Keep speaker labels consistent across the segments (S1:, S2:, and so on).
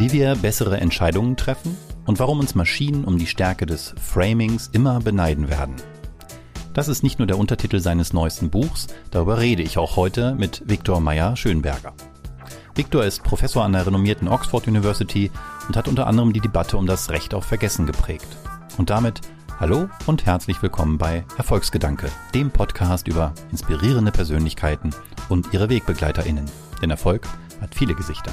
S1: Wie wir bessere Entscheidungen treffen und warum uns Maschinen um die Stärke des Framings immer beneiden werden. Das ist nicht nur der Untertitel seines neuesten Buchs, darüber rede ich auch heute mit Viktor Meyer-Schönberger. Viktor ist Professor an der renommierten Oxford University und hat unter anderem die Debatte um das Recht auf Vergessen geprägt. Und damit hallo und herzlich willkommen bei Erfolgsgedanke, dem Podcast über inspirierende Persönlichkeiten und ihre WegbegleiterInnen. Denn Erfolg hat viele Gesichter.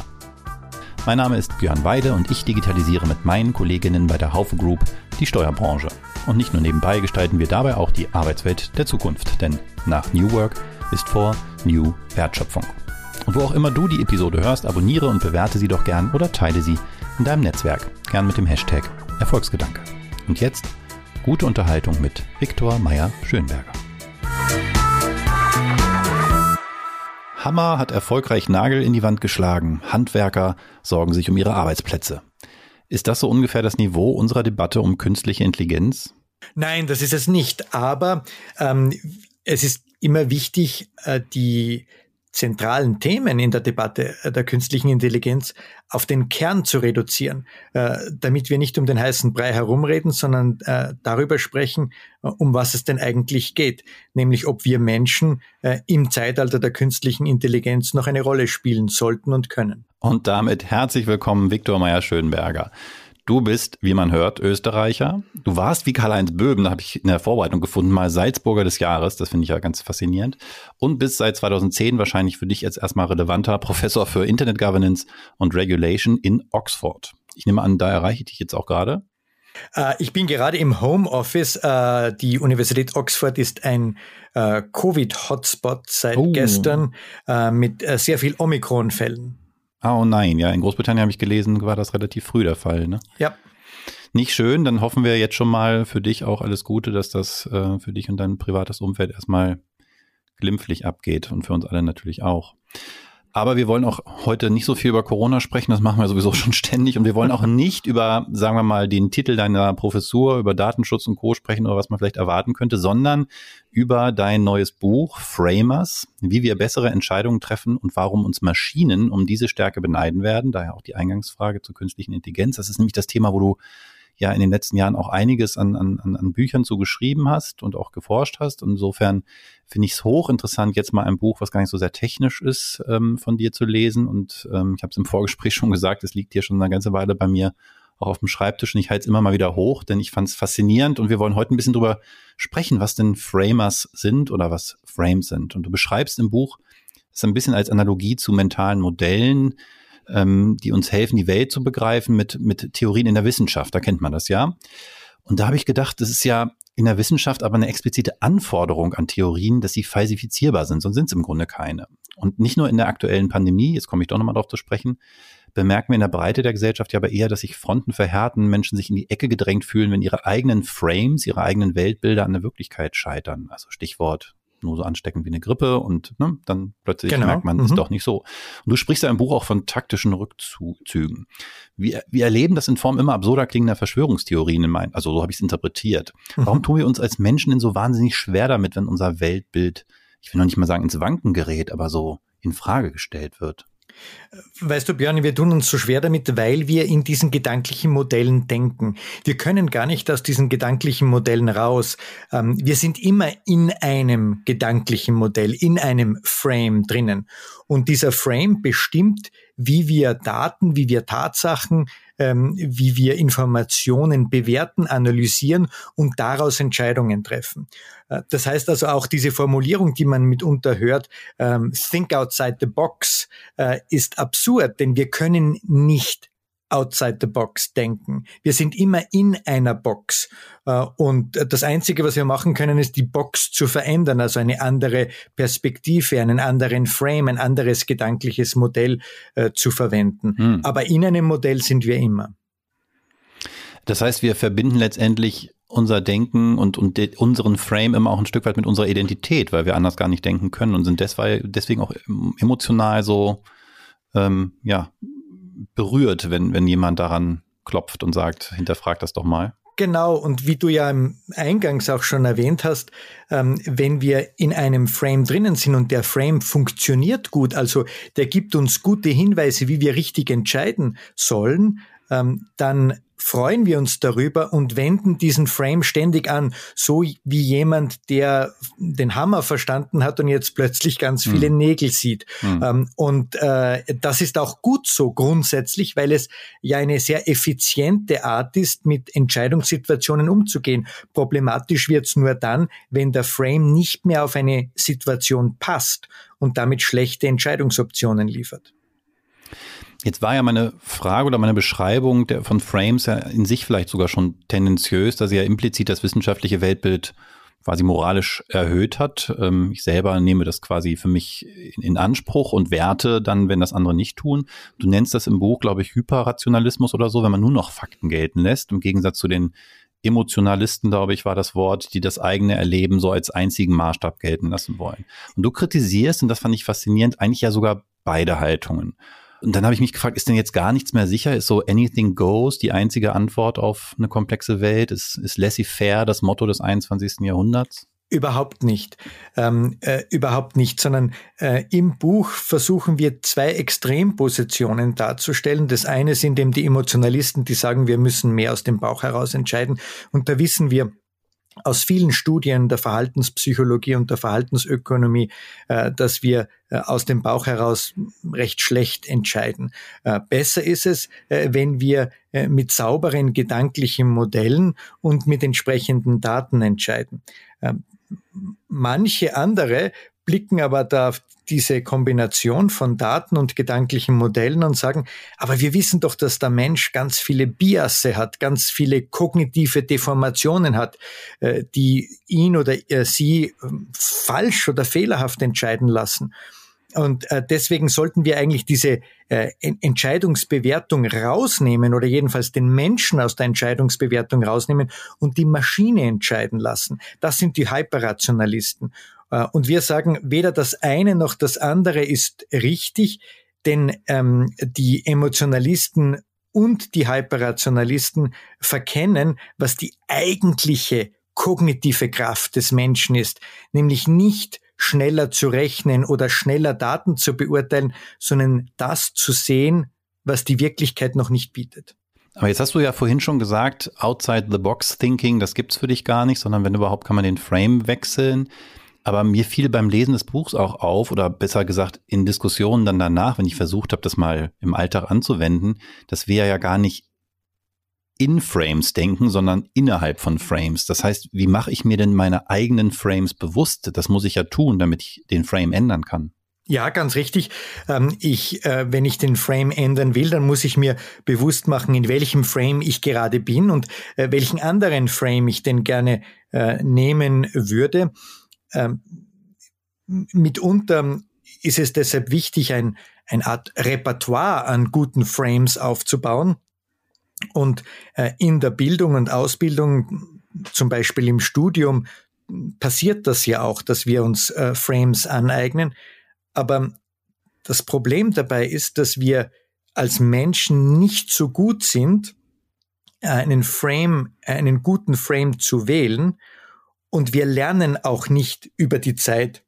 S1: Mein Name ist Björn Weide und ich digitalisiere mit meinen Kolleginnen bei der Haufe Group die Steuerbranche. Und nicht nur nebenbei gestalten wir dabei auch die Arbeitswelt der Zukunft, denn nach New Work ist vor New Wertschöpfung. Und wo auch immer du die Episode hörst, abonniere und bewerte sie doch gern oder teile sie in deinem Netzwerk, gern mit dem Hashtag Erfolgsgedanke. Und jetzt gute Unterhaltung mit Viktor Meyer-Schönberger. Hammer hat erfolgreich Nagel in die Wand geschlagen. Handwerker sorgen sich um ihre Arbeitsplätze. Ist das so ungefähr das Niveau unserer Debatte um künstliche Intelligenz?
S2: Nein, das ist es nicht. Aber ähm, es ist immer wichtig, äh, die zentralen Themen in der Debatte der künstlichen Intelligenz auf den Kern zu reduzieren, äh, damit wir nicht um den heißen Brei herumreden, sondern äh, darüber sprechen, äh, um was es denn eigentlich geht, nämlich ob wir Menschen äh, im Zeitalter der künstlichen Intelligenz noch eine Rolle spielen sollten und können.
S1: Und damit herzlich willkommen, Viktor Meyer-Schönberger. Du bist, wie man hört, Österreicher. Du warst wie Karl-Heinz Böben, da habe ich in der Vorbereitung gefunden, mal Salzburger des Jahres. Das finde ich ja ganz faszinierend. Und bist seit 2010 wahrscheinlich für dich jetzt erstmal relevanter Professor für Internet Governance und Regulation in Oxford. Ich nehme an, da erreiche ich dich jetzt auch gerade.
S2: Äh, ich bin gerade im Homeoffice. Äh, die Universität Oxford ist ein äh, Covid-Hotspot seit oh. gestern mit sehr viel Omikron-Fällen.
S1: Ah, oh nein, ja, in Großbritannien habe ich gelesen, war das relativ früh der Fall, ne?
S2: Ja.
S1: Nicht schön, dann hoffen wir jetzt schon mal für dich auch alles Gute, dass das äh, für dich und dein privates Umfeld erstmal glimpflich abgeht und für uns alle natürlich auch. Aber wir wollen auch heute nicht so viel über Corona sprechen, das machen wir sowieso schon ständig. Und wir wollen auch nicht über, sagen wir mal, den Titel deiner Professur, über Datenschutz und Co. sprechen oder was man vielleicht erwarten könnte, sondern über dein neues Buch Framers, wie wir bessere Entscheidungen treffen und warum uns Maschinen um diese Stärke beneiden werden. Daher auch die Eingangsfrage zur künstlichen Intelligenz. Das ist nämlich das Thema, wo du ja in den letzten Jahren auch einiges an, an, an Büchern zu geschrieben hast und auch geforscht hast. insofern finde ich es hochinteressant, jetzt mal ein Buch, was gar nicht so sehr technisch ist, ähm, von dir zu lesen. Und ähm, ich habe es im Vorgespräch schon gesagt, es liegt hier schon eine ganze Weile bei mir auch auf dem Schreibtisch und ich halte es immer mal wieder hoch, denn ich fand es faszinierend und wir wollen heute ein bisschen drüber sprechen, was denn Framers sind oder was Frames sind. Und du beschreibst im Buch, ist ein bisschen als Analogie zu mentalen Modellen, ähm, die uns helfen, die Welt zu begreifen mit, mit Theorien in der Wissenschaft. Da kennt man das ja. Und da habe ich gedacht, das ist ja in der Wissenschaft aber eine explizite Anforderung an Theorien, dass sie falsifizierbar sind, sonst sind es im Grunde keine. Und nicht nur in der aktuellen Pandemie, jetzt komme ich doch nochmal darauf zu sprechen, bemerken wir in der Breite der Gesellschaft ja aber eher, dass sich Fronten verhärten, Menschen sich in die Ecke gedrängt fühlen, wenn ihre eigenen Frames, ihre eigenen Weltbilder an der Wirklichkeit scheitern. Also Stichwort nur so ansteckend wie eine Grippe und ne, dann plötzlich genau. merkt man, mhm. ist doch nicht so. Und du sprichst ja im Buch auch von taktischen Rückzügen. Wir, wir erleben das in Form immer absurder klingender Verschwörungstheorien in meinen, also so habe ich es interpretiert. Mhm. Warum tun wir uns als Menschen denn so wahnsinnig schwer damit, wenn unser Weltbild, ich will noch nicht mal sagen ins Wanken gerät, aber so in Frage gestellt wird?
S2: Weißt du, Björn, wir tun uns so schwer damit, weil wir in diesen gedanklichen Modellen denken. Wir können gar nicht aus diesen gedanklichen Modellen raus. Ähm, wir sind immer in einem gedanklichen Modell, in einem Frame drinnen. Und dieser Frame bestimmt, wie wir Daten, wie wir Tatsachen, ähm, wie wir Informationen bewerten, analysieren und daraus Entscheidungen treffen. Äh, das heißt also auch diese Formulierung, die man mitunter hört, ähm, think outside the box, äh, ist absurd, denn wir können nicht outside the box denken. Wir sind immer in einer Box. Äh, und das Einzige, was wir machen können, ist die Box zu verändern, also eine andere Perspektive, einen anderen Frame, ein anderes gedankliches Modell äh, zu verwenden. Hm. Aber in einem Modell sind wir immer.
S1: Das heißt, wir verbinden letztendlich unser Denken und, und unseren Frame immer auch ein Stück weit mit unserer Identität, weil wir anders gar nicht denken können und sind deswegen auch emotional so ähm, ja, berührt, wenn, wenn jemand daran klopft und sagt, hinterfragt das doch mal.
S2: Genau, und wie du ja im Eingangs auch schon erwähnt hast, ähm, wenn wir in einem Frame drinnen sind und der Frame funktioniert gut, also der gibt uns gute Hinweise, wie wir richtig entscheiden sollen, ähm, dann freuen wir uns darüber und wenden diesen Frame ständig an, so wie jemand, der den Hammer verstanden hat und jetzt plötzlich ganz hm. viele mhm. Nägel sieht. Mhm. und äh, das ist auch gut so grundsätzlich, weil es ja eine sehr effiziente Art ist, mit Entscheidungssituationen umzugehen. Problematisch wird es nur dann, wenn der Frame nicht mehr auf eine Situation passt und damit schlechte Entscheidungsoptionen liefert.
S1: Jetzt war ja meine Frage oder meine Beschreibung der, von Frames ja in sich vielleicht sogar schon tendenziös, dass sie ja implizit das wissenschaftliche Weltbild quasi moralisch erhöht hat. Ähm, ich selber nehme das quasi für mich in, Anspruch und werte dann, wenn das andere nicht tun. Du nennst das im Buch, glaube ich, Hyperrationalismus oder so, wenn man nur noch Fakten gelten lässt, im Gegensatz zu den Emotionalisten, glaube ich, war das Wort, die das eigene Erleben so als einzigen Maßstab gelten lassen wollen. Und du kritisierst, und das fand ich faszinierend, eigentlich ja sogar beide Haltungen. Und dann habe ich mich gefragt, ist denn jetzt gar nichts mehr sicher? Ist so anything goes die einzige Antwort auf eine komplexe Welt? Ist, ist laissez-faire das Motto des 21. Jahrhunderts?
S2: Überhaupt nicht. Ähm, äh, überhaupt nicht, sondern äh, im Buch versuchen wir zwei Extrempositionen darzustellen. Das eine sind eben die Emotionalisten, die sagen, wir müssen mehr aus dem Bauch heraus entscheiden. Und da wissen wir, aus vielen Studien der Verhaltenspsychologie und der Verhaltensökonomie, äh, dass wir äh, aus dem Bauch heraus recht schlecht entscheiden. Äh, besser ist es, wenn wir mit sauberen gedanklichen Modellen und mit entsprechenden Daten entscheiden. Manche andere blicken aber da diese Kombination von Daten und gedanklichen Modellen und sagen, aber wir wissen doch, dass der Mensch ganz viele Biasse hat, ganz viele kognitive Deformationen hat, äh, die ihn oder sie ähm, falsch oder fehlerhaft entscheiden lassen. Und äh, deswegen sollten wir eigentlich diese äh, Entscheidungsbewertung rausnehmen oder jedenfalls den Menschen aus der Entscheidungsbewertung rausnehmen und die Maschine entscheiden lassen. Das sind die Hyperrationalisten. Äh, und wir sagen, weder das eine noch das andere ist richtig, denn ähm, die Emotionalisten und die Hyperrationalisten verkennen, was die eigentliche kognitive Kraft des Menschen ist, nämlich nicht schneller zu rechnen oder schneller Daten zu beurteilen, sondern das zu sehen, was die Wirklichkeit noch nicht bietet.
S1: Aber jetzt hast du ja vorhin schon gesagt, outside the box thinking, das gibt's für dich gar nicht, sondern wenn überhaupt kann man den Frame wechseln. Aber mir fiel beim Lesen des Buchs auch auf, oder besser gesagt in Diskussionen dann danach, wenn ich versucht habe, das mal im Alltag anzuwenden, dass wir ja gar nicht in Frames denken, sondern innerhalb von Frames. Das heißt, wie mache ich mir denn meine eigenen Frames bewusst? Das muss ich ja tun, damit ich den Frame ändern kann.
S2: Ja, ganz richtig. Ähm, ich, äh, wenn ich den Frame ändern will, dann muss ich mir bewusst machen, in welchem Frame ich gerade bin und äh, welchen anderen Frame ich denn gerne äh, nehmen würde. Ähm, mitunter ist es deshalb wichtig, ein, eine Art Repertoire an guten Frames aufzubauen. Und äh, in der Bildung und Ausbildung, zum Beispiel im Studium, passiert das ja auch, dass wir uns äh, Frames aneignen. Aber das Problem dabei ist, dass wir als Menschen nicht so gut sind, einen Frame, einen guten Frame zu wählen und wir lernen auch nicht über die Zeit,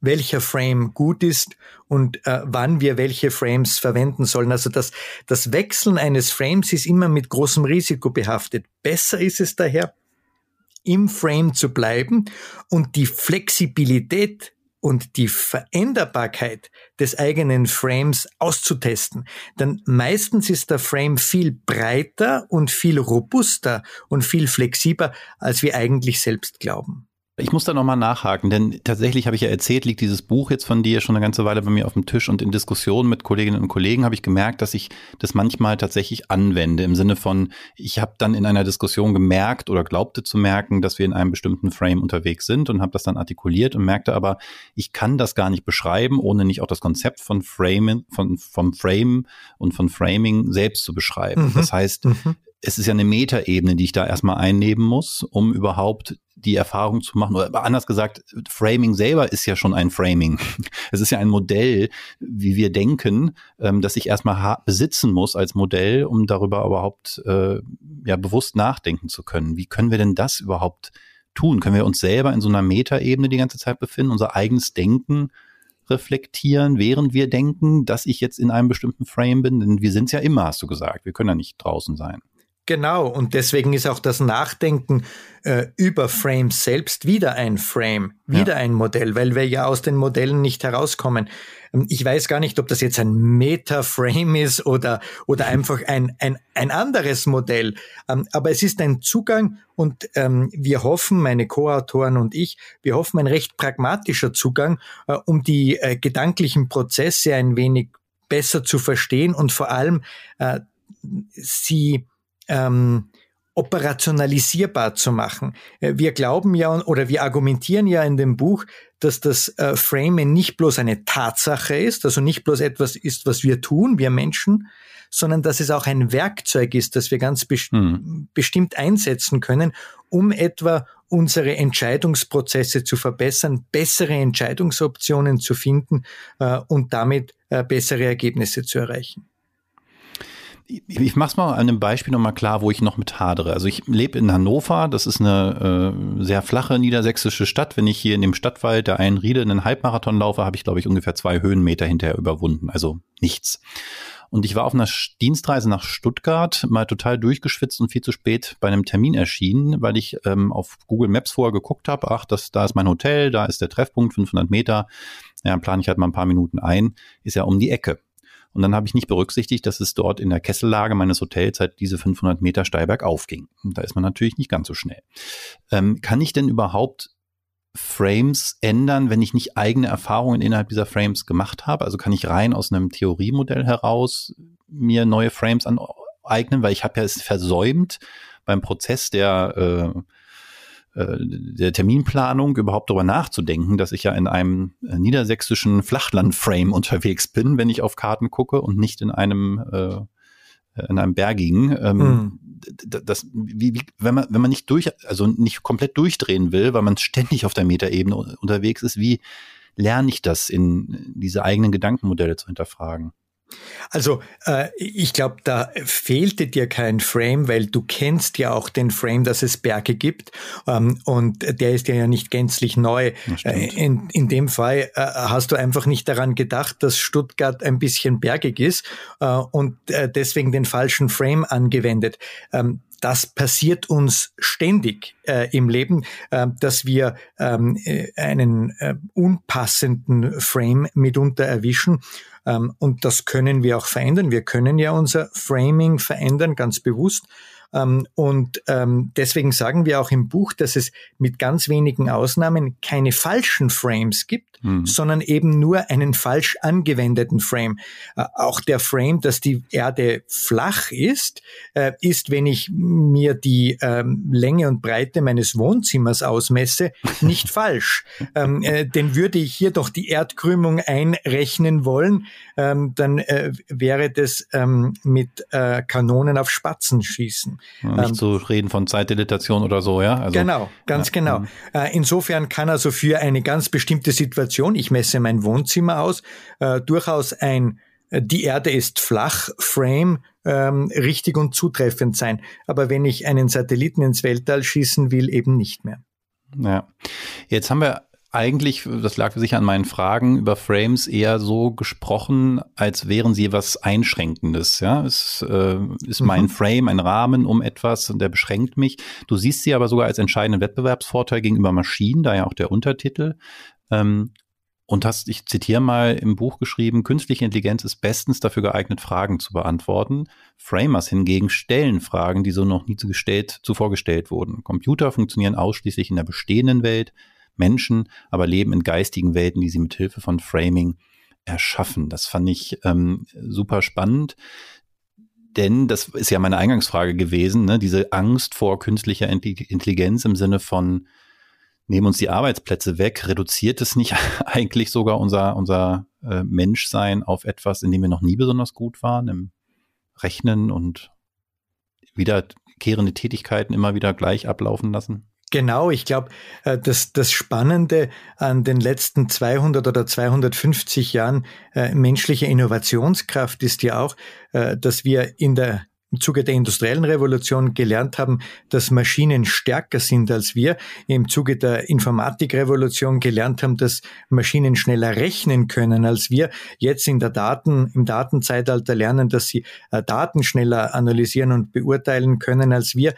S2: welcher Frame gut ist und äh, wann wir welche Frames verwenden sollen. Also das, das Wechseln eines Frames ist immer mit großem Risiko behaftet. Besser ist es daher, im Frame zu bleiben und die Flexibilität und die Veränderbarkeit des eigenen Frames auszutesten. Denn meistens ist der Frame viel breiter und viel robuster und viel flexibler, als wir eigentlich selbst glauben.
S1: Ich muss da nochmal nachhaken, denn tatsächlich habe ich ja erzählt, liegt dieses Buch jetzt von dir schon eine ganze Weile bei mir auf dem Tisch und in Diskussionen mit Kolleginnen und Kollegen habe ich gemerkt, dass ich das manchmal tatsächlich anwende im Sinne von, ich habe dann in einer Diskussion gemerkt oder glaubte zu merken, dass wir in einem bestimmten Frame unterwegs sind und habe das dann artikuliert und merkte aber, ich kann das gar nicht beschreiben, ohne nicht auch das Konzept von Frame, von, vom Frame und von Framing selbst zu beschreiben. Mhm. Das heißt, mhm es ist ja eine Metaebene, die ich da erstmal einnehmen muss, um überhaupt die Erfahrung zu machen. Oder anders gesagt, Framing selber ist ja schon ein Framing. Es ist ja ein Modell, wie wir denken, ähm, das ich erstmal besitzen muss als Modell, um darüber überhaupt äh, ja bewusst nachdenken zu können. Wie können wir denn das überhaupt tun? Können wir uns selber in so einer Metaebene die ganze Zeit befinden, unser eigenes Denken reflektieren, während wir denken, dass ich jetzt in einem bestimmten Frame bin? Denn wir sind es ja immer, hast du gesagt. Wir können ja nicht draußen sein.
S2: Genau, und deswegen ist auch das Nachdenken äh, über Frames selbst wieder ein Frame, wieder ja. ein Modell, weil wir ja aus den Modellen nicht herauskommen. Ähm, ich weiß gar nicht, ob das jetzt ein Meta-Frame ist oder, oder einfach ein, ein, ein anderes Modell. Ähm, aber es ist ein Zugang und ähm, wir hoffen, meine Co-Autoren und ich, wir hoffen ein recht pragmatischer Zugang, äh, um die äh, gedanklichen Prozesse ein wenig besser zu verstehen und vor allem äh, sie ähm, operationalisierbar zu machen. Äh, wir glauben ja oder wir argumentieren ja in dem Buch, dass das äh, Framing nicht bloß eine Tatsache ist, also nicht bloß etwas ist, was wir tun, wir Menschen, sondern dass es auch ein Werkzeug ist, das wir ganz best hm. bestimmt einsetzen können, um etwa unsere Entscheidungsprozesse zu verbessern, bessere Entscheidungsoptionen zu finden äh, und damit äh, bessere Ergebnisse zu erreichen
S1: ich mache es mal an einem Beispiel nochmal klar, wo ich noch mit hadere. Also ich lebe in Hannover, das ist eine äh, sehr flache niedersächsische Stadt. Wenn ich hier in dem Stadtwald der einen Riede einen Halbmarathon laufe, habe ich, glaube ich, ungefähr zwei Höhenmeter hinterher überwunden. Also nichts. Und ich war auf einer Dienstreise nach Stuttgart, mal total durchgeschwitzt und viel zu spät bei einem Termin erschienen, weil ich ähm, auf Google Maps vorher geguckt habe, ach, das, da ist mein Hotel, da ist der Treffpunkt, 500 Meter. Ja, plane ich halt mal ein paar Minuten ein, ist ja um die Ecke. Und dann habe ich nicht berücksichtigt, dass es dort in der Kessellage meines Hotels halt diese 500 Meter steil bergauf ging. Und da ist man natürlich nicht ganz so schnell. Ähm, kann ich denn überhaupt Frames ändern, wenn ich nicht eigene Erfahrungen innerhalb dieser Frames gemacht habe? Also kann ich rein aus einem Theoriemodell heraus mir neue Frames aneignen, weil ich habe ja es versäumt beim Prozess der äh, der Terminplanung überhaupt darüber nachzudenken, dass ich ja in einem äh, niedersächsischen Flachlandframe unterwegs bin, wenn ich auf Karten gucke und nicht in einem äh, in einem bergigen. Ähm, mm. das, wie, wie, wenn man wenn man nicht durch, also nicht komplett durchdrehen will, weil man ständig auf der Metaebene unterwegs ist, wie lerne ich das in diese eigenen Gedankenmodelle zu hinterfragen?
S2: Also äh, ich glaube, da fehlte dir kein Frame, weil du kennst ja auch den Frame, dass es Berge gibt ähm, und der ist ja nicht gänzlich neu. Äh, in, in dem Fall äh, hast du einfach nicht daran gedacht, dass Stuttgart ein bisschen bergig ist äh, und äh, deswegen den falschen Frame angewendet. Ähm, das passiert uns ständig äh, im Leben, äh, dass wir ähm, äh, einen äh, unpassenden Frame mitunter erwischen. Ähm, und das können wir auch verändern. Wir können ja unser Framing verändern, ganz bewusst. Ähm, und ähm, deswegen sagen wir auch im Buch, dass es mit ganz wenigen Ausnahmen keine falschen Frames gibt, mhm. sondern eben nur einen falsch angewendeten Frame. Äh, auch der Frame, dass die Erde flach ist, äh, ist, wenn ich mir die ähm, Länge und Breite meines Wohnzimmers ausmesse, nicht falsch. Äh, denn würde ich hier doch die Erdkrümmung einrechnen wollen, ähm, dann äh, wäre das ähm, mit äh, Kanonen auf Spatzen schießen.
S1: Nicht ähm, zu reden von Zeitdilatation oder so, ja?
S2: Also, genau, ganz ja, genau. Äh, insofern kann also für eine ganz bestimmte Situation, ich messe mein Wohnzimmer aus, äh, durchaus ein äh, die Erde ist flach, Frame ähm, richtig und zutreffend sein. Aber wenn ich einen Satelliten ins Weltall schießen will, eben nicht mehr.
S1: Ja. Jetzt haben wir eigentlich, das lag sicher an meinen Fragen über Frames, eher so gesprochen, als wären sie was Einschränkendes. Ja, es äh, ist mein mhm. Frame ein Rahmen um etwas und der beschränkt mich. Du siehst sie aber sogar als entscheidenden Wettbewerbsvorteil gegenüber Maschinen, da ja auch der Untertitel. Ähm, und hast, ich zitiere mal im Buch geschrieben, künstliche Intelligenz ist bestens dafür geeignet, Fragen zu beantworten. Framers hingegen stellen Fragen, die so noch nie gestellt, zuvor gestellt wurden. Computer funktionieren ausschließlich in der bestehenden Welt. Menschen aber leben in geistigen Welten, die sie mit Hilfe von Framing erschaffen. Das fand ich ähm, super spannend. Denn das ist ja meine Eingangsfrage gewesen, ne? diese Angst vor künstlicher Intelligenz im Sinne von nehmen uns die Arbeitsplätze weg, reduziert es nicht eigentlich sogar unser, unser äh, Menschsein auf etwas, in dem wir noch nie besonders gut waren, im Rechnen und wiederkehrende Tätigkeiten immer wieder gleich ablaufen lassen?
S2: Genau, ich glaube, äh, das, das Spannende an den letzten 200 oder 250 Jahren äh, menschlicher Innovationskraft ist ja auch, äh, dass wir in der im Zuge der industriellen Revolution gelernt haben, dass Maschinen stärker sind als wir, im Zuge der Informatikrevolution gelernt haben, dass Maschinen schneller rechnen können als wir, jetzt in der Daten, im Datenzeitalter lernen, dass sie Daten schneller analysieren und beurteilen können als wir.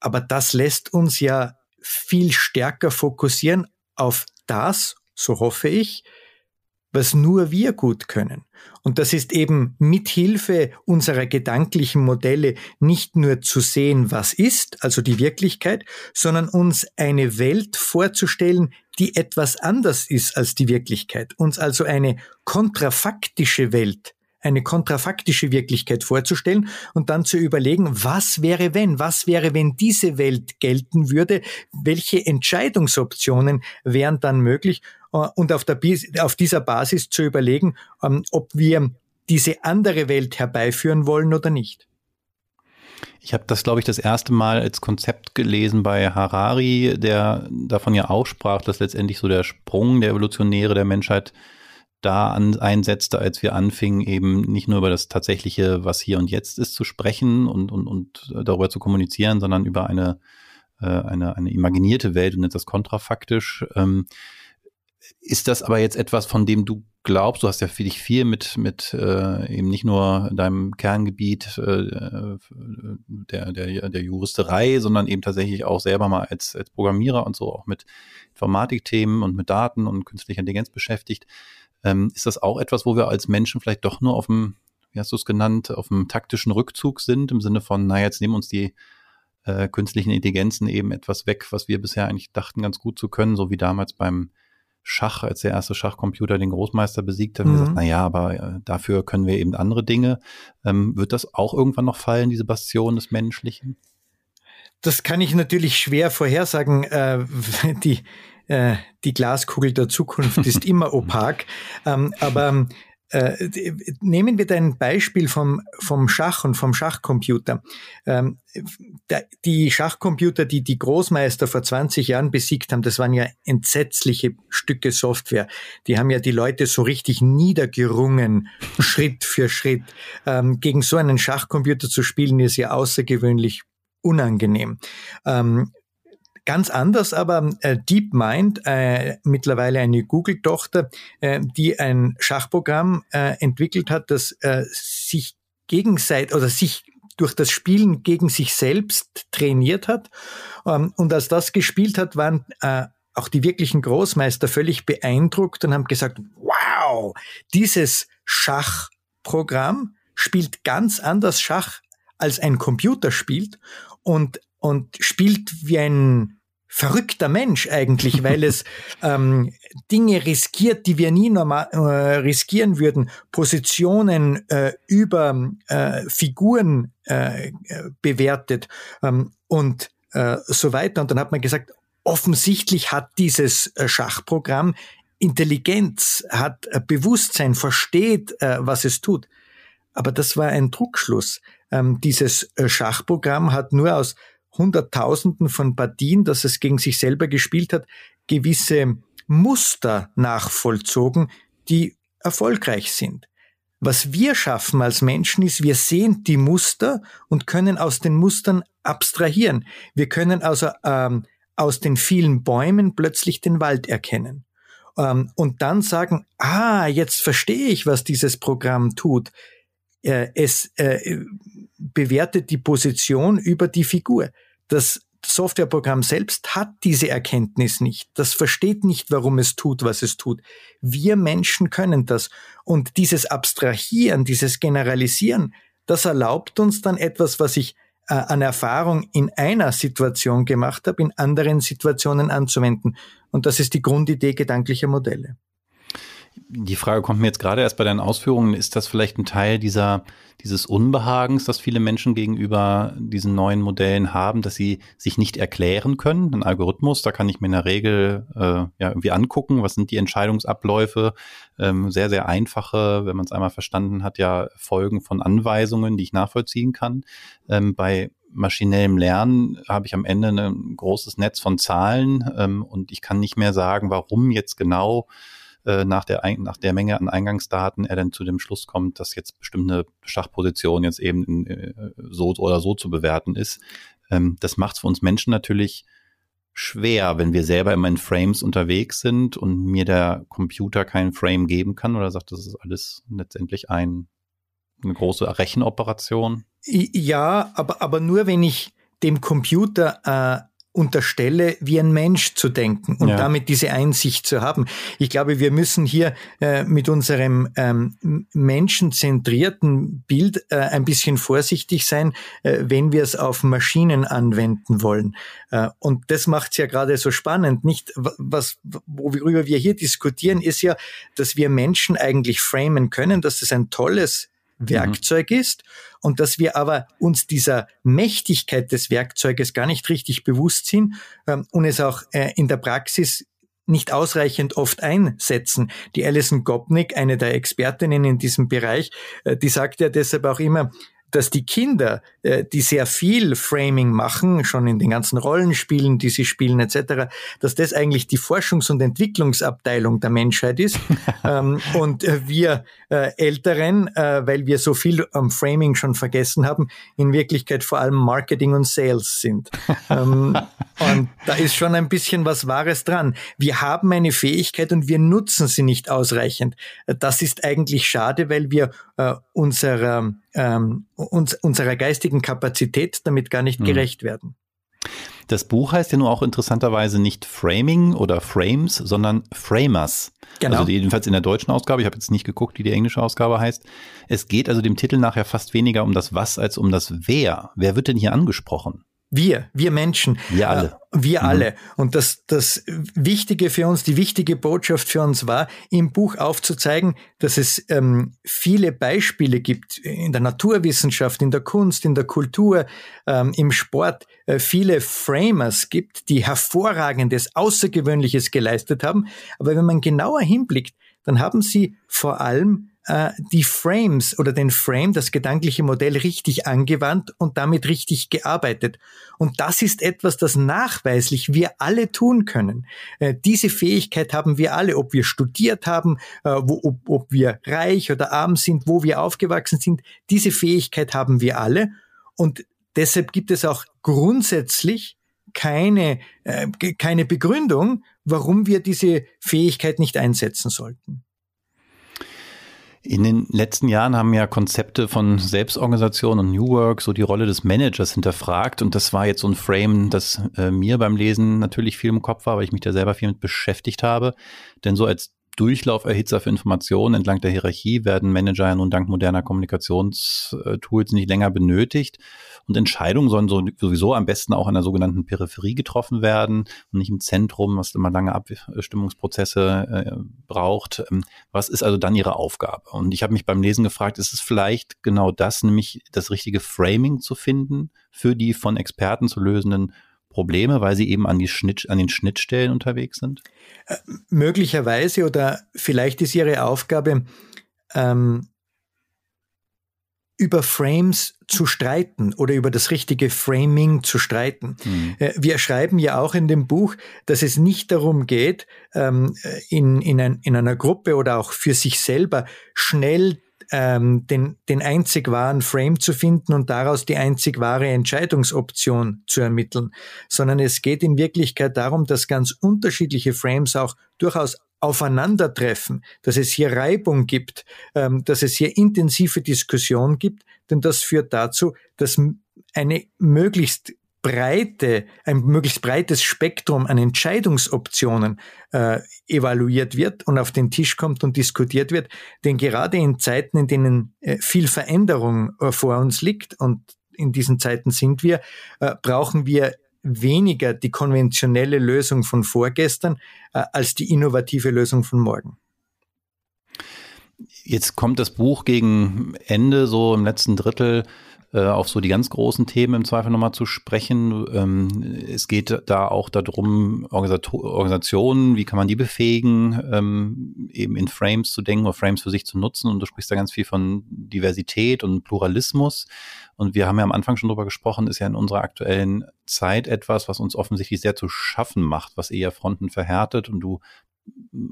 S2: Aber das lässt uns ja viel stärker fokussieren auf das, so hoffe ich, was nur wir gut können. Und das ist eben mithilfe unserer gedanklichen Modelle nicht nur zu sehen, was ist, also die Wirklichkeit, sondern uns eine Welt vorzustellen, die etwas anders ist als die Wirklichkeit, uns also eine kontrafaktische Welt eine kontrafaktische Wirklichkeit vorzustellen und dann zu überlegen, was wäre wenn, was wäre, wenn diese Welt gelten würde, welche Entscheidungsoptionen wären dann möglich äh, und auf, der, auf dieser Basis zu überlegen, ähm, ob wir diese andere Welt herbeiführen wollen oder nicht.
S1: Ich habe das, glaube ich, das erste Mal als Konzept gelesen bei Harari, der davon ja auch sprach, dass letztendlich so der Sprung der Evolutionäre der Menschheit da an, einsetzte, als wir anfingen, eben nicht nur über das tatsächliche, was hier und jetzt ist, zu sprechen und, und, und darüber zu kommunizieren, sondern über eine, äh, eine, eine imaginierte Welt und jetzt das kontrafaktisch. Ähm, ist das aber jetzt etwas, von dem du glaubst, du hast ja dich viel mit, mit äh, eben nicht nur deinem Kerngebiet äh, der, der, der Juristerei, sondern eben tatsächlich auch selber mal als, als Programmierer und so auch mit Informatikthemen und mit Daten und künstlicher Intelligenz beschäftigt. Ähm, ist das auch etwas, wo wir als Menschen vielleicht doch nur auf dem, wie hast du es genannt, auf dem taktischen Rückzug sind, im Sinne von, naja, jetzt nehmen uns die äh, künstlichen Intelligenzen eben etwas weg, was wir bisher eigentlich dachten, ganz gut zu können, so wie damals beim Schach, als der erste Schachcomputer den Großmeister besiegt hat, mhm. gesagt, na ja, aber äh, dafür können wir eben andere Dinge. Ähm, wird das auch irgendwann noch fallen, diese Bastion des Menschlichen?
S2: Das kann ich natürlich schwer vorhersagen. Äh, die, äh, die Glaskugel der Zukunft ist immer opak. Ähm, aber äh, nehmen wir dein Beispiel vom, vom Schach und vom Schachcomputer. Ähm, die Schachcomputer, die die Großmeister vor 20 Jahren besiegt haben, das waren ja entsetzliche Stücke Software. Die haben ja die Leute so richtig niedergerungen, Schritt für Schritt. Ähm, gegen so einen Schachcomputer zu spielen, ist ja außergewöhnlich unangenehm. Ähm, Ganz anders aber äh, DeepMind, äh, mittlerweile eine Google-Tochter, äh, die ein Schachprogramm äh, entwickelt hat, das äh, sich gegenseitig oder sich durch das Spielen gegen sich selbst trainiert hat. Ähm, und als das gespielt hat, waren äh, auch die wirklichen Großmeister völlig beeindruckt und haben gesagt, wow, dieses Schachprogramm spielt ganz anders Schach, als ein Computer spielt und, und spielt wie ein verrückter Mensch eigentlich, weil es ähm, Dinge riskiert, die wir nie normal äh, riskieren würden, Positionen äh, über äh, Figuren äh, bewertet ähm, und äh, so weiter. Und dann hat man gesagt, offensichtlich hat dieses äh, Schachprogramm Intelligenz, hat äh, Bewusstsein, versteht, äh, was es tut. Aber das war ein Druckschluss. Ähm, dieses Schachprogramm hat nur aus Hunderttausenden von Partien, dass es gegen sich selber gespielt hat, gewisse Muster nachvollzogen, die erfolgreich sind. Was wir schaffen als Menschen ist, wir sehen die Muster und können aus den Mustern abstrahieren. Wir können also ähm, aus den vielen Bäumen plötzlich den Wald erkennen. Ähm, und dann sagen, ah, jetzt verstehe ich, was dieses Programm tut. Äh, es äh, bewertet die Position über die Figur. Das Softwareprogramm selbst hat diese Erkenntnis nicht. Das versteht nicht, warum es tut, was es tut. Wir Menschen können das. Und dieses Abstrahieren, dieses Generalisieren, das erlaubt uns dann etwas, was ich äh, an Erfahrung in einer Situation gemacht habe, in anderen Situationen anzuwenden. Und das ist die Grundidee gedanklicher Modelle.
S1: Die Frage kommt mir jetzt gerade erst bei deinen Ausführungen. Ist das vielleicht ein Teil dieser, dieses Unbehagens, das viele Menschen gegenüber diesen neuen Modellen haben, dass sie sich nicht erklären können? Ein Algorithmus, da kann ich mir in der Regel äh, ja irgendwie angucken, was sind die Entscheidungsabläufe. Ähm, sehr, sehr einfache, wenn man es einmal verstanden hat, ja Folgen von Anweisungen, die ich nachvollziehen kann. Ähm, bei maschinellem Lernen habe ich am Ende ein großes Netz von Zahlen ähm, und ich kann nicht mehr sagen, warum jetzt genau äh, nach, der, nach der Menge an Eingangsdaten er dann zu dem Schluss kommt, dass jetzt bestimmte Schachposition jetzt eben in, äh, so oder so zu bewerten ist. Ähm, das macht es für uns Menschen natürlich schwer, wenn wir selber immer in Frames unterwegs sind und mir der Computer keinen Frame geben kann oder sagt, das ist alles letztendlich ein, eine große Rechenoperation.
S2: Ja, aber, aber nur wenn ich dem Computer äh, unterstelle, wie ein Mensch zu denken und ja. damit diese Einsicht zu haben. Ich glaube, wir müssen hier äh, mit unserem ähm, menschenzentrierten Bild äh, ein bisschen vorsichtig sein, äh, wenn wir es auf Maschinen anwenden wollen. Äh, und das macht es ja gerade so spannend. Nicht, was, worüber wir hier diskutieren, ist ja, dass wir Menschen eigentlich framen können, dass das ein tolles. Werkzeug mhm. ist und dass wir aber uns dieser Mächtigkeit des Werkzeuges gar nicht richtig bewusst sind ähm, und es auch äh, in der Praxis nicht ausreichend oft einsetzen. Die Alison Gopnik, eine der Expertinnen in diesem Bereich, äh, die sagt ja deshalb auch immer, dass die Kinder, äh, die sehr viel Framing machen, schon in den ganzen Rollenspielen, die sie spielen etc., dass das eigentlich die Forschungs- und Entwicklungsabteilung der Menschheit ist. ähm, und wir äh, Älteren, äh, weil wir so viel am Framing schon vergessen haben, in Wirklichkeit vor allem Marketing und Sales sind. ähm, und da ist schon ein bisschen was Wahres dran. Wir haben eine Fähigkeit und wir nutzen sie nicht ausreichend. Das ist eigentlich schade, weil wir äh, unserer, ähm, uns, unserer geistigen Kapazität damit gar nicht mhm. gerecht werden.
S1: Das Buch heißt ja nur auch interessanterweise nicht Framing oder Frames, sondern Framers. Genau. Also jedenfalls in der deutschen Ausgabe. Ich habe jetzt nicht geguckt, wie die englische Ausgabe heißt. Es geht also dem Titel nachher fast weniger um das Was als um das Wer. Wer wird denn hier angesprochen?
S2: Wir, wir Menschen.
S1: Wir alle.
S2: Äh, wir mhm. alle. Und das, das Wichtige für uns, die wichtige Botschaft für uns war, im Buch aufzuzeigen, dass es ähm, viele Beispiele gibt in der Naturwissenschaft, in der Kunst, in der Kultur, ähm, im Sport, äh, viele Framers gibt, die hervorragendes, Außergewöhnliches geleistet haben. Aber wenn man genauer hinblickt, dann haben sie vor allem äh, die Frames oder den Frame, das gedankliche Modell richtig angewandt und damit richtig gearbeitet. Und das ist etwas, das nachweislich wir alle tun können. Äh, diese Fähigkeit haben wir alle, ob wir studiert haben, äh, wo, ob, ob wir reich oder arm sind, wo wir aufgewachsen sind. Diese Fähigkeit haben wir alle. Und deshalb gibt es auch grundsätzlich keine, keine Begründung, warum wir diese Fähigkeit nicht einsetzen sollten.
S1: In den letzten Jahren haben ja Konzepte von Selbstorganisation und New Work so die Rolle des Managers hinterfragt und das war jetzt so ein Frame, das äh, mir beim Lesen natürlich viel im Kopf war, weil ich mich da selber viel mit beschäftigt habe. Denn so als Durchlauferhitzer für Informationen entlang der Hierarchie werden Manager ja nun dank moderner Kommunikationstools nicht länger benötigt. Und Entscheidungen sollen so, sowieso am besten auch an der sogenannten Peripherie getroffen werden und nicht im Zentrum, was immer lange Abstimmungsprozesse äh, braucht. Ähm, was ist also dann ihre Aufgabe? Und ich habe mich beim Lesen gefragt, ist es vielleicht genau das, nämlich das richtige Framing zu finden für die von Experten zu lösenden Probleme, weil sie eben an, die Schnitt, an den Schnittstellen unterwegs sind?
S2: Äh, möglicherweise oder vielleicht ist ihre Aufgabe, ähm, über Frames zu streiten oder über das richtige Framing zu streiten. Mhm. Äh, wir schreiben ja auch in dem Buch, dass es nicht darum geht, ähm, in, in, ein, in einer Gruppe oder auch für sich selber schnell ähm, den, den einzig wahren Frame zu finden und daraus die einzig wahre Entscheidungsoption zu ermitteln, sondern es geht in Wirklichkeit darum, dass ganz unterschiedliche Frames auch durchaus aufeinandertreffen, dass es hier Reibung gibt, ähm, dass es hier intensive Diskussion gibt, denn das führt dazu, dass eine möglichst breite, ein möglichst breites Spektrum an Entscheidungsoptionen äh, evaluiert wird und auf den Tisch kommt und diskutiert wird. Denn gerade in Zeiten, in denen äh, viel Veränderung äh, vor uns liegt, und in diesen Zeiten sind wir, äh, brauchen wir weniger die konventionelle Lösung von vorgestern äh, als die innovative Lösung von morgen.
S1: Jetzt kommt das Buch gegen Ende, so im letzten Drittel, äh, auf so die ganz großen Themen im Zweifel nochmal zu sprechen. Ähm, es geht da auch darum, Organisationen, wie kann man die befähigen, ähm, eben in Frames zu denken oder Frames für sich zu nutzen. Und du sprichst da ganz viel von Diversität und Pluralismus. Und wir haben ja am Anfang schon drüber gesprochen, ist ja in unserer aktuellen Zeit etwas, was uns offensichtlich sehr zu schaffen macht, was eher Fronten verhärtet. Und du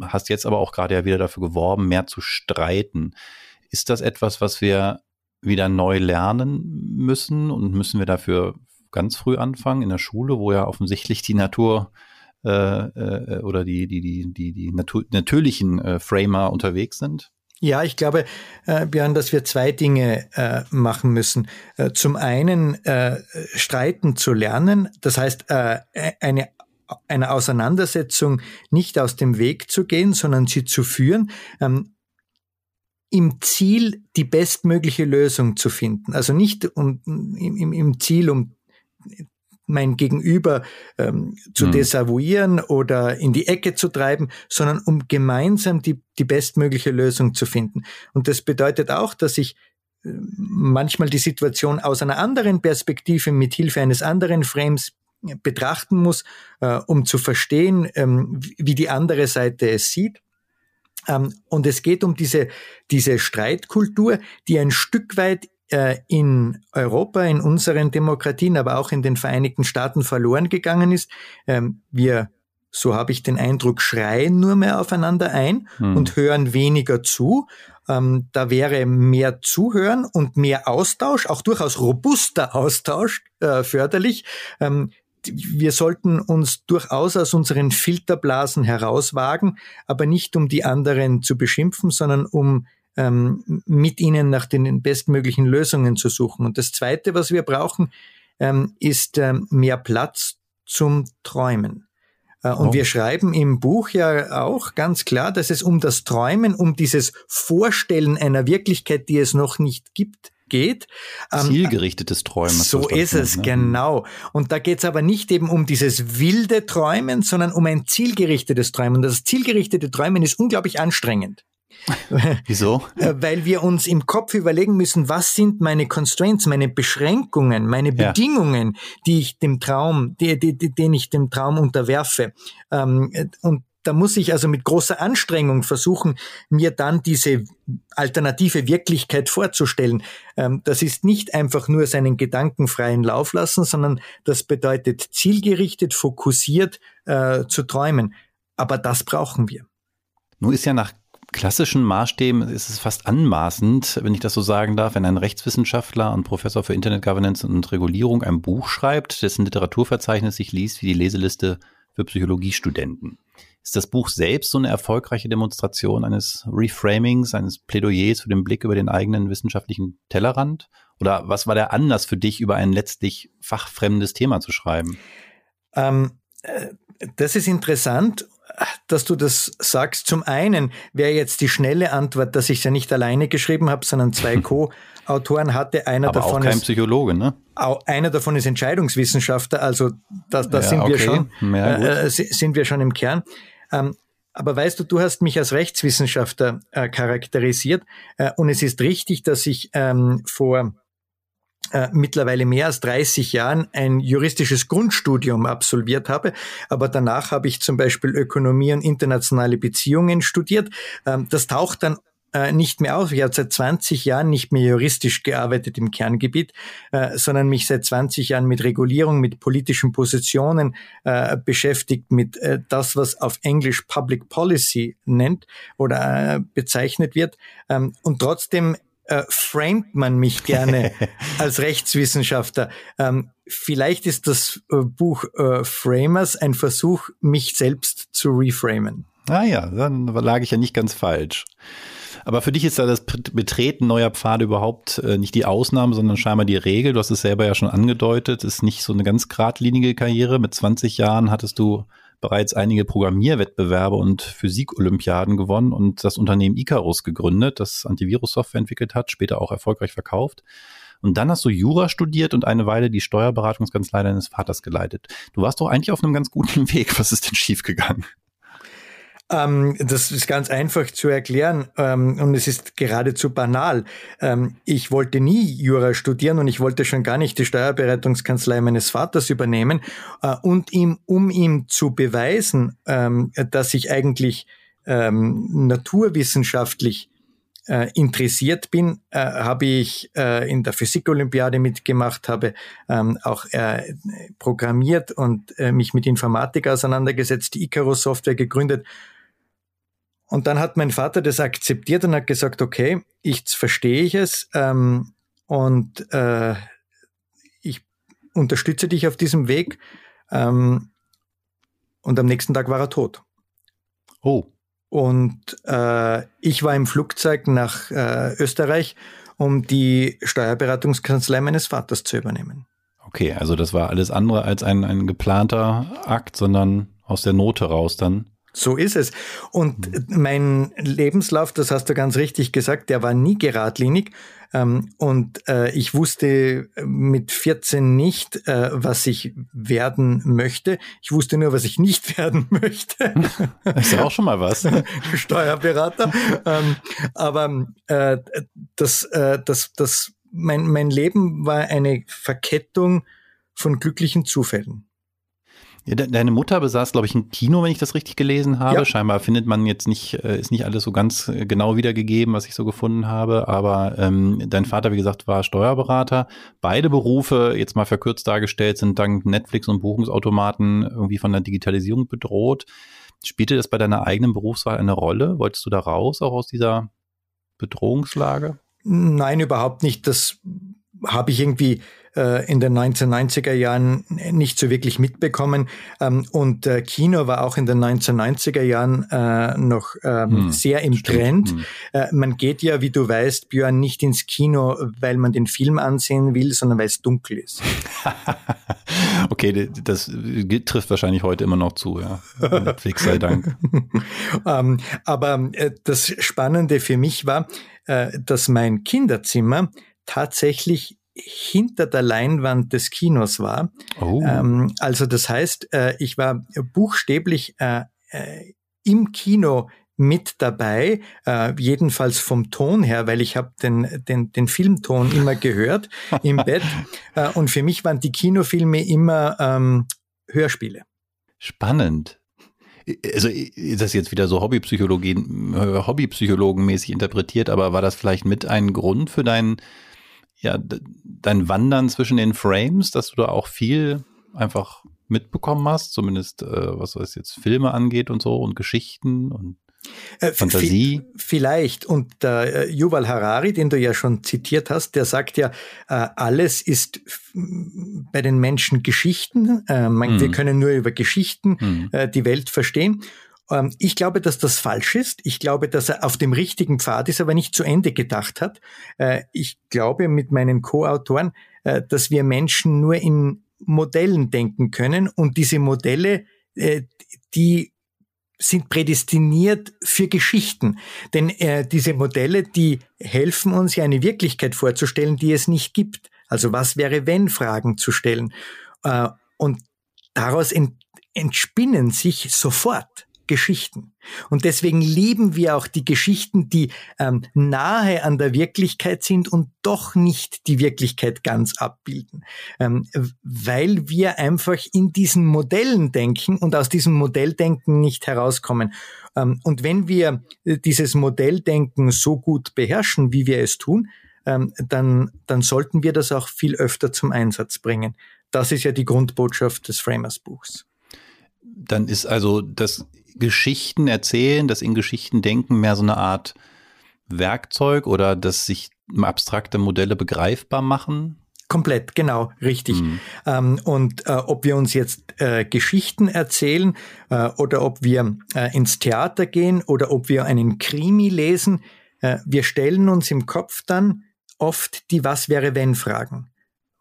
S1: hast jetzt aber auch gerade ja wieder dafür geworben, mehr zu streiten. Ist das etwas, was wir wieder neu lernen müssen und müssen wir dafür ganz früh anfangen in der Schule, wo ja offensichtlich die Natur äh, äh, oder die, die, die, die, die Natur, natürlichen äh, Framer unterwegs sind?
S2: Ja, ich glaube, äh, Björn, dass wir zwei Dinge äh, machen müssen. Äh, zum einen äh, streiten zu lernen, das heißt äh, eine einer Auseinandersetzung nicht aus dem Weg zu gehen, sondern sie zu führen. Ähm, im Ziel die bestmögliche Lösung zu finden. Also nicht um, im, im Ziel, um mein Gegenüber ähm, zu mhm. desavouieren oder in die Ecke zu treiben, sondern um gemeinsam die, die bestmögliche Lösung zu finden. Und das bedeutet auch, dass ich äh, manchmal die Situation aus einer anderen Perspektive mit Hilfe eines anderen Frames betrachten muss, äh, um zu verstehen, ähm, wie die andere Seite es sieht. Ähm, und es geht um diese, diese Streitkultur, die ein Stück weit äh, in Europa, in unseren Demokratien, aber auch in den Vereinigten Staaten verloren gegangen ist. Ähm, wir, so habe ich den Eindruck, schreien nur mehr aufeinander ein hm. und hören weniger zu. Ähm, da wäre mehr Zuhören und mehr Austausch, auch durchaus robuster Austausch äh, förderlich wir sollten uns durchaus aus unseren Filterblasen herauswagen, aber nicht um die anderen zu beschimpfen, sondern um ähm, mit ihnen nach den bestmöglichen Lösungen zu suchen. Und das Zweite, was wir brauchen, ähm, ist ähm, mehr Platz zum Träumen. Äh, und oh. wir schreiben im Buch ja auch ganz klar, dass es um das Träumen, um dieses Vorstellen einer Wirklichkeit, die es noch nicht gibt, geht.
S1: Ähm, Zielgerichtetes Träumen.
S2: So ist es, ne? genau. Und da geht es aber nicht eben um dieses wilde Träumen, sondern um ein zielgerichtetes Träumen. Und das zielgerichtete Träumen ist unglaublich anstrengend.
S1: Wieso?
S2: Äh, weil wir uns im Kopf überlegen müssen, was sind meine Constraints, meine Beschränkungen, meine Bedingungen, ja. die ich dem Traum, die, die, die, den ich dem Traum unterwerfe. Ähm, und da muss ich also mit großer Anstrengung versuchen, mir dann diese alternative Wirklichkeit vorzustellen. Ähm, das ist nicht einfach nur seinen Gedanken freien Lauf lassen, sondern das bedeutet zielgerichtet, fokussiert äh, zu träumen. Aber das brauchen wir.
S1: Nun ist ja nach klassischen Maßstäben ist es fast anmaßend, wenn ich das so sagen darf, wenn ein Rechtswissenschaftler und Professor für Internet Governance und Regulierung ein Buch schreibt, dessen Literaturverzeichnis sich liest wie die Leseliste für Psychologiestudenten. Ist das Buch selbst so eine erfolgreiche Demonstration eines Reframings, eines Plädoyers für den Blick über den eigenen wissenschaftlichen Tellerrand? Oder was war der Anlass für dich, über ein letztlich fachfremdes Thema zu schreiben?
S2: Ähm, äh, das ist interessant, dass du das sagst. Zum einen wäre jetzt die schnelle Antwort, dass ich es ja nicht alleine geschrieben habe, sondern zwei Co-Autoren hatte. Einer
S1: Aber
S2: davon
S1: auch kein ist, Psychologe, ne?
S2: Einer davon ist Entscheidungswissenschaftler, also da, da ja, sind okay. wir schon, äh, sind wir schon im Kern. Ähm, aber weißt du, du hast mich als Rechtswissenschaftler äh, charakterisiert äh, und es ist richtig, dass ich ähm, vor äh, mittlerweile mehr als 30 Jahren ein juristisches Grundstudium absolviert habe. Aber danach habe ich zum Beispiel Ökonomie und internationale Beziehungen studiert. Ähm, das taucht dann äh, nicht mehr auf. Ich habe seit 20 Jahren nicht mehr juristisch gearbeitet im Kerngebiet, äh, sondern mich seit 20 Jahren mit Regulierung, mit politischen Positionen äh, beschäftigt, mit äh, das, was auf Englisch Public Policy nennt oder bezeichnet wird. Ähm, und trotzdem äh, framet man mich gerne als Rechtswissenschaftler. Ähm, vielleicht ist das äh, Buch äh, Framers ein Versuch, mich selbst zu reframen.
S1: Ah ja, dann lag ich ja nicht ganz falsch. Aber für dich ist da das Betreten neuer Pfade überhaupt äh, nicht die Ausnahme, sondern scheinbar die Regel. Du hast es selber ja schon angedeutet, ist nicht so eine ganz geradlinige Karriere. Mit 20 Jahren hattest du bereits einige Programmierwettbewerbe und Physik-Olympiaden gewonnen und das Unternehmen Icarus gegründet, das Antivirus-Software entwickelt hat, später auch erfolgreich verkauft. Und dann hast du Jura studiert und eine Weile die Steuerberatungskanzlei deines Vaters geleitet. Du warst doch eigentlich auf einem ganz guten Weg. Was ist denn schiefgegangen?
S2: Ähm, das ist ganz einfach zu erklären ähm, und es ist geradezu banal. Ähm, ich wollte nie Jura studieren und ich wollte schon gar nicht die Steuerberatungskanzlei meines Vaters übernehmen. Äh, und ihm, um ihm zu beweisen, ähm, dass ich eigentlich ähm, naturwissenschaftlich äh, interessiert bin, äh, habe ich äh, in der Physikolympiade mitgemacht, habe ähm, auch äh, programmiert und äh, mich mit Informatik auseinandergesetzt, die Icarus-Software gegründet und dann hat mein Vater das akzeptiert und hat gesagt, okay, ich verstehe ich es ähm, und äh, ich unterstütze dich auf diesem Weg. Ähm, und am nächsten Tag war er tot.
S1: Oh.
S2: Und äh, ich war im Flugzeug nach äh, Österreich, um die Steuerberatungskanzlei meines Vaters zu übernehmen.
S1: Okay, also das war alles andere als ein, ein geplanter Akt, sondern aus der Not heraus dann.
S2: So ist es. Und mhm. mein Lebenslauf, das hast du ganz richtig gesagt, der war nie geradlinig. Ähm, und äh, ich wusste mit 14 nicht, äh, was ich werden möchte. Ich wusste nur, was ich nicht werden möchte.
S1: Das ist ja auch schon mal was.
S2: Steuerberater. Ähm, aber äh, das, das, das, mein, mein Leben war eine Verkettung von glücklichen Zufällen.
S1: Deine Mutter besaß, glaube ich, ein Kino, wenn ich das richtig gelesen habe. Ja. Scheinbar findet man jetzt nicht, äh, ist nicht alles so ganz äh, genau wiedergegeben, was ich so gefunden habe. Aber ähm, dein Vater, wie gesagt, war Steuerberater. Beide Berufe, jetzt mal verkürzt dargestellt, sind dank Netflix und Buchungsautomaten irgendwie von der Digitalisierung bedroht. Spielte das bei deiner eigenen Berufswahl eine Rolle? Wolltest du da raus, auch aus dieser Bedrohungslage?
S2: Nein, überhaupt nicht. Das habe ich irgendwie äh, in den 1990er Jahren nicht so wirklich mitbekommen. Ähm, und äh, Kino war auch in den 1990er Jahren äh, noch ähm, hm, sehr im stimmt. Trend. Hm. Äh, man geht ja, wie du weißt, Björn, nicht ins Kino, weil man den Film ansehen will, sondern weil es dunkel ist.
S1: okay, das trifft wahrscheinlich heute immer noch zu, ja. Netflix sei Dank.
S2: ähm, aber äh, das Spannende für mich war, äh, dass mein Kinderzimmer tatsächlich hinter der Leinwand des Kinos war. Oh. Ähm, also das heißt, äh, ich war buchstäblich äh, äh, im Kino mit dabei, äh, jedenfalls vom Ton her, weil ich habe den, den, den Filmton immer gehört im Bett. Äh, und für mich waren die Kinofilme immer ähm, Hörspiele.
S1: Spannend. Also ist das jetzt wieder so Hobbypsychologie, äh, Hobbypsychologenmäßig interpretiert, aber war das vielleicht mit ein Grund für deinen ja, dein Wandern zwischen den Frames, dass du da auch viel einfach mitbekommen hast, zumindest äh, was was jetzt Filme angeht und so und Geschichten und äh, Fantasie?
S2: Vielleicht. Und der äh, Yuval Harari, den du ja schon zitiert hast, der sagt ja, äh, alles ist bei den Menschen Geschichten. Äh, man, mhm. Wir können nur über Geschichten mhm. äh, die Welt verstehen. Ähm, ich glaube, dass das falsch ist. Ich glaube, dass er auf dem richtigen Pfad ist, aber nicht zu Ende gedacht hat. Äh, ich glaube mit meinen Co-Autoren, äh, dass wir Menschen nur in Modellen denken können und diese Modelle, äh, die sind prädestiniert für Geschichten. Denn diese Modelle, die helfen uns ja eine Wirklichkeit vorzustellen, die es nicht gibt. Also was wäre, wenn Fragen zu stellen. Und daraus ent entspinnen sich sofort Geschichten. Und deswegen lieben wir auch die Geschichten, die ähm, nahe an der Wirklichkeit sind und doch nicht die Wirklichkeit ganz abbilden. Ähm, weil wir einfach in diesen Modellen denken und aus diesem Modelldenken nicht herauskommen. Ähm, und wenn wir dieses Modelldenken so gut beherrschen, wie wir es tun, ähm, dann, dann sollten wir das auch viel öfter zum Einsatz bringen. Das ist ja die Grundbotschaft des Framers Buchs.
S1: Dann ist also das Geschichten erzählen, das in Geschichten denken mehr so eine Art Werkzeug oder das sich abstrakte Modelle begreifbar machen?
S2: Komplett, genau, richtig. Mhm. Ähm, und äh, ob wir uns jetzt äh, Geschichten erzählen äh, oder ob wir äh, ins Theater gehen oder ob wir einen Krimi lesen, äh, wir stellen uns im Kopf dann oft die Was wäre wenn Fragen.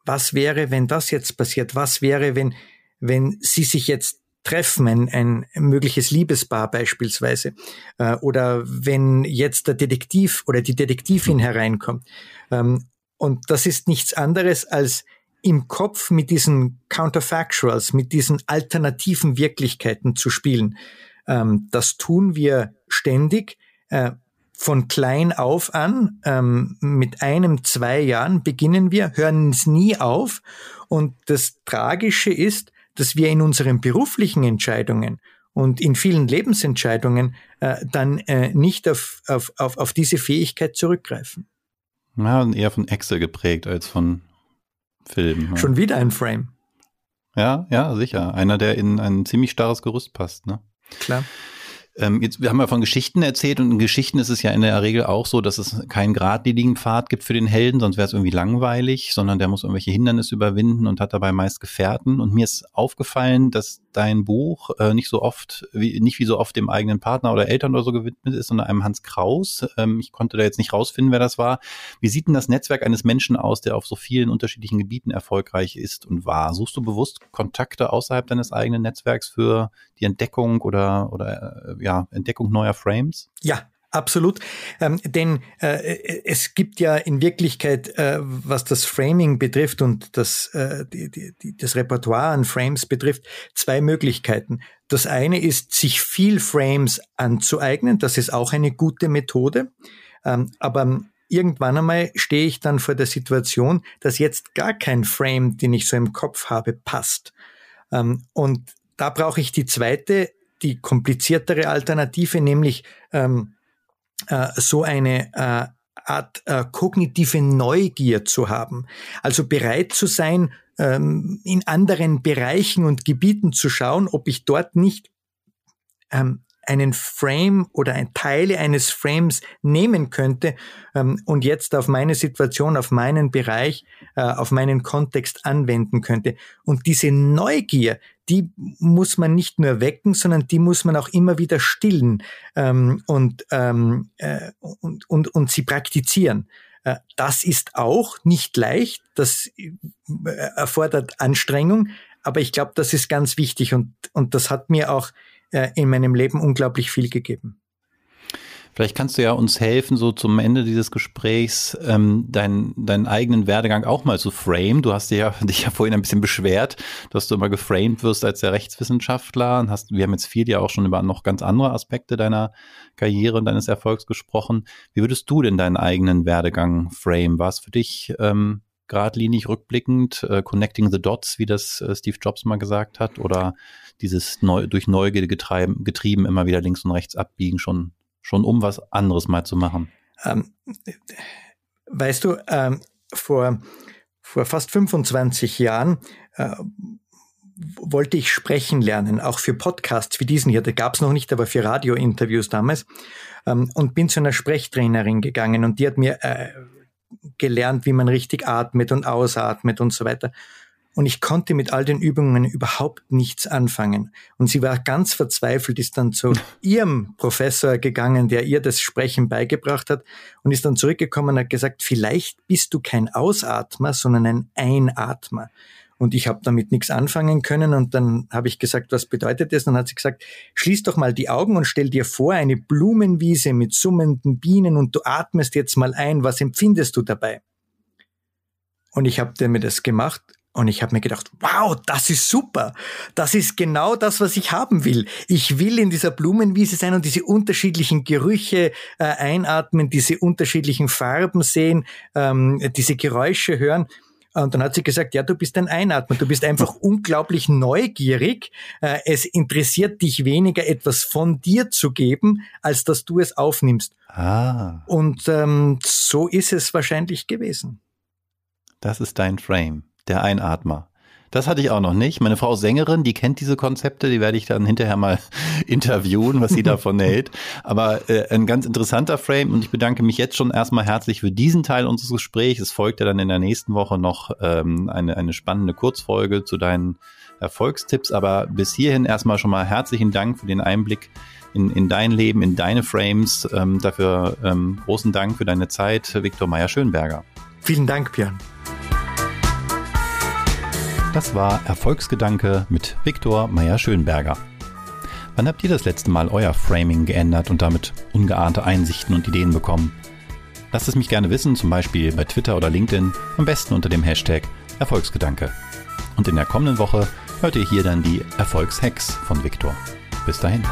S2: Was wäre, wenn das jetzt passiert? Was wäre, wenn, wenn Sie sich jetzt treffen, ein, ein mögliches Liebespaar beispielsweise, äh, oder wenn jetzt der Detektiv oder die Detektivin hereinkommt. Ähm, und das ist nichts anderes als im Kopf mit diesen Counterfactuals, mit diesen alternativen Wirklichkeiten zu spielen. Ähm, das tun wir ständig. Äh, von klein auf an, ähm, mit einem, zwei Jahren beginnen wir, hören es nie auf. Und das Tragische ist, dass wir in unseren beruflichen Entscheidungen und in vielen Lebensentscheidungen äh, dann äh, nicht auf, auf, auf, auf diese Fähigkeit zurückgreifen.
S1: Ja, eher von Excel geprägt als von Film.
S2: Ja. Schon wieder ein Frame.
S1: Ja, ja, sicher. Einer, der in ein ziemlich starres Gerüst passt, ne?
S2: Klar.
S1: Ähm, jetzt, wir haben ja von Geschichten erzählt und in Geschichten ist es ja in der Regel auch so, dass es keinen geradlinigen Pfad gibt für den Helden, sonst wäre es irgendwie langweilig, sondern der muss irgendwelche Hindernisse überwinden und hat dabei meist Gefährten. Und mir ist aufgefallen, dass dein Buch äh, nicht so oft, wie, nicht wie so oft dem eigenen Partner oder Eltern oder so gewidmet ist, sondern einem Hans Kraus. Ähm, ich konnte da jetzt nicht rausfinden, wer das war. Wie sieht denn das Netzwerk eines Menschen aus, der auf so vielen unterschiedlichen Gebieten erfolgreich ist und war? Suchst du bewusst Kontakte außerhalb deines eigenen Netzwerks für die Entdeckung oder, oder äh, ja, Entdeckung neuer Frames?
S2: Ja, Absolut, ähm, denn äh, es gibt ja in Wirklichkeit, äh, was das Framing betrifft und das, äh, die, die, das Repertoire an Frames betrifft, zwei Möglichkeiten. Das eine ist, sich viel Frames anzueignen, das ist auch eine gute Methode, ähm, aber irgendwann einmal stehe ich dann vor der Situation, dass jetzt gar kein Frame, den ich so im Kopf habe, passt. Ähm, und da brauche ich die zweite, die kompliziertere Alternative, nämlich ähm, äh, so eine äh, Art äh, kognitive Neugier zu haben. Also bereit zu sein, ähm, in anderen Bereichen und Gebieten zu schauen, ob ich dort nicht ähm, einen Frame oder ein Teile eines Frames nehmen könnte ähm, und jetzt auf meine Situation, auf meinen Bereich, äh, auf meinen Kontext anwenden könnte. Und diese Neugier, die muss man nicht nur wecken, sondern die muss man auch immer wieder stillen ähm, und, ähm, äh, und, und, und sie praktizieren. Äh, das ist auch nicht leicht, das äh, erfordert Anstrengung, aber ich glaube, das ist ganz wichtig und, und das hat mir auch äh, in meinem Leben unglaublich viel gegeben.
S1: Vielleicht kannst du ja uns helfen, so zum Ende dieses Gesprächs ähm, deinen, deinen eigenen Werdegang auch mal zu frame. Du hast dich ja, dich ja vorhin ein bisschen beschwert, dass du immer geframed wirst als der Rechtswissenschaftler und hast, wir haben jetzt viel ja auch schon über noch ganz andere Aspekte deiner Karriere und deines Erfolgs gesprochen. Wie würdest du denn deinen eigenen Werdegang frame? War es für dich ähm, geradlinig rückblickend, äh, connecting the dots, wie das äh, Steve Jobs mal gesagt hat, oder dieses neu, durch Neugierde getrieben, getrieben immer wieder links und rechts abbiegen, schon, schon um was anderes mal zu machen? Ähm,
S2: weißt du, ähm, vor, vor fast 25 Jahren äh, wollte ich sprechen lernen, auch für Podcasts wie diesen hier. Da gab es noch nicht, aber für Radiointerviews damals. Ähm, und bin zu einer Sprechtrainerin gegangen und die hat mir äh, gelernt, wie man richtig atmet und ausatmet und so weiter. Und ich konnte mit all den Übungen überhaupt nichts anfangen. Und sie war ganz verzweifelt, ist dann zu ihrem Professor gegangen, der ihr das Sprechen beigebracht hat und ist dann zurückgekommen und hat gesagt, vielleicht bist du kein Ausatmer, sondern ein Einatmer. Und ich habe damit nichts anfangen können und dann habe ich gesagt, was bedeutet das? Und dann hat sie gesagt, schließ doch mal die Augen und stell dir vor, eine Blumenwiese mit summenden Bienen und du atmest jetzt mal ein, was empfindest du dabei? Und ich habe mir das gemacht und ich habe mir gedacht, wow, das ist super. Das ist genau das, was ich haben will. Ich will in dieser Blumenwiese sein und diese unterschiedlichen Gerüche äh, einatmen, diese unterschiedlichen Farben sehen, ähm, diese Geräusche hören. Und dann hat sie gesagt, ja, du bist ein Einatmer, du bist einfach unglaublich neugierig. Äh, es interessiert dich weniger, etwas von dir zu geben, als dass du es aufnimmst.
S1: Ah.
S2: Und ähm, so ist es wahrscheinlich gewesen.
S1: Das ist dein Frame, der Einatmer. Das hatte ich auch noch nicht. Meine Frau Sängerin, die kennt diese Konzepte, die werde ich dann hinterher mal interviewen, was sie davon hält. Aber äh, ein ganz interessanter Frame und ich bedanke mich jetzt schon erstmal herzlich für diesen Teil unseres Gesprächs. Es folgt ja dann in der nächsten Woche noch ähm, eine, eine spannende Kurzfolge zu deinen Erfolgstipps. Aber bis hierhin erstmal schon mal herzlichen Dank für den Einblick in, in dein Leben, in deine Frames. Ähm, dafür ähm, großen Dank für deine Zeit, Viktor Meyer-Schönberger.
S2: Vielen Dank, Björn.
S1: Das war Erfolgsgedanke mit Viktor Meyer-Schönberger. Wann habt ihr das letzte Mal euer Framing geändert und damit ungeahnte Einsichten und Ideen bekommen? Lasst es mich gerne wissen, zum Beispiel bei Twitter oder LinkedIn, am besten unter dem Hashtag Erfolgsgedanke. Und in der kommenden Woche hört ihr hier dann die Erfolgshacks von Viktor. Bis dahin.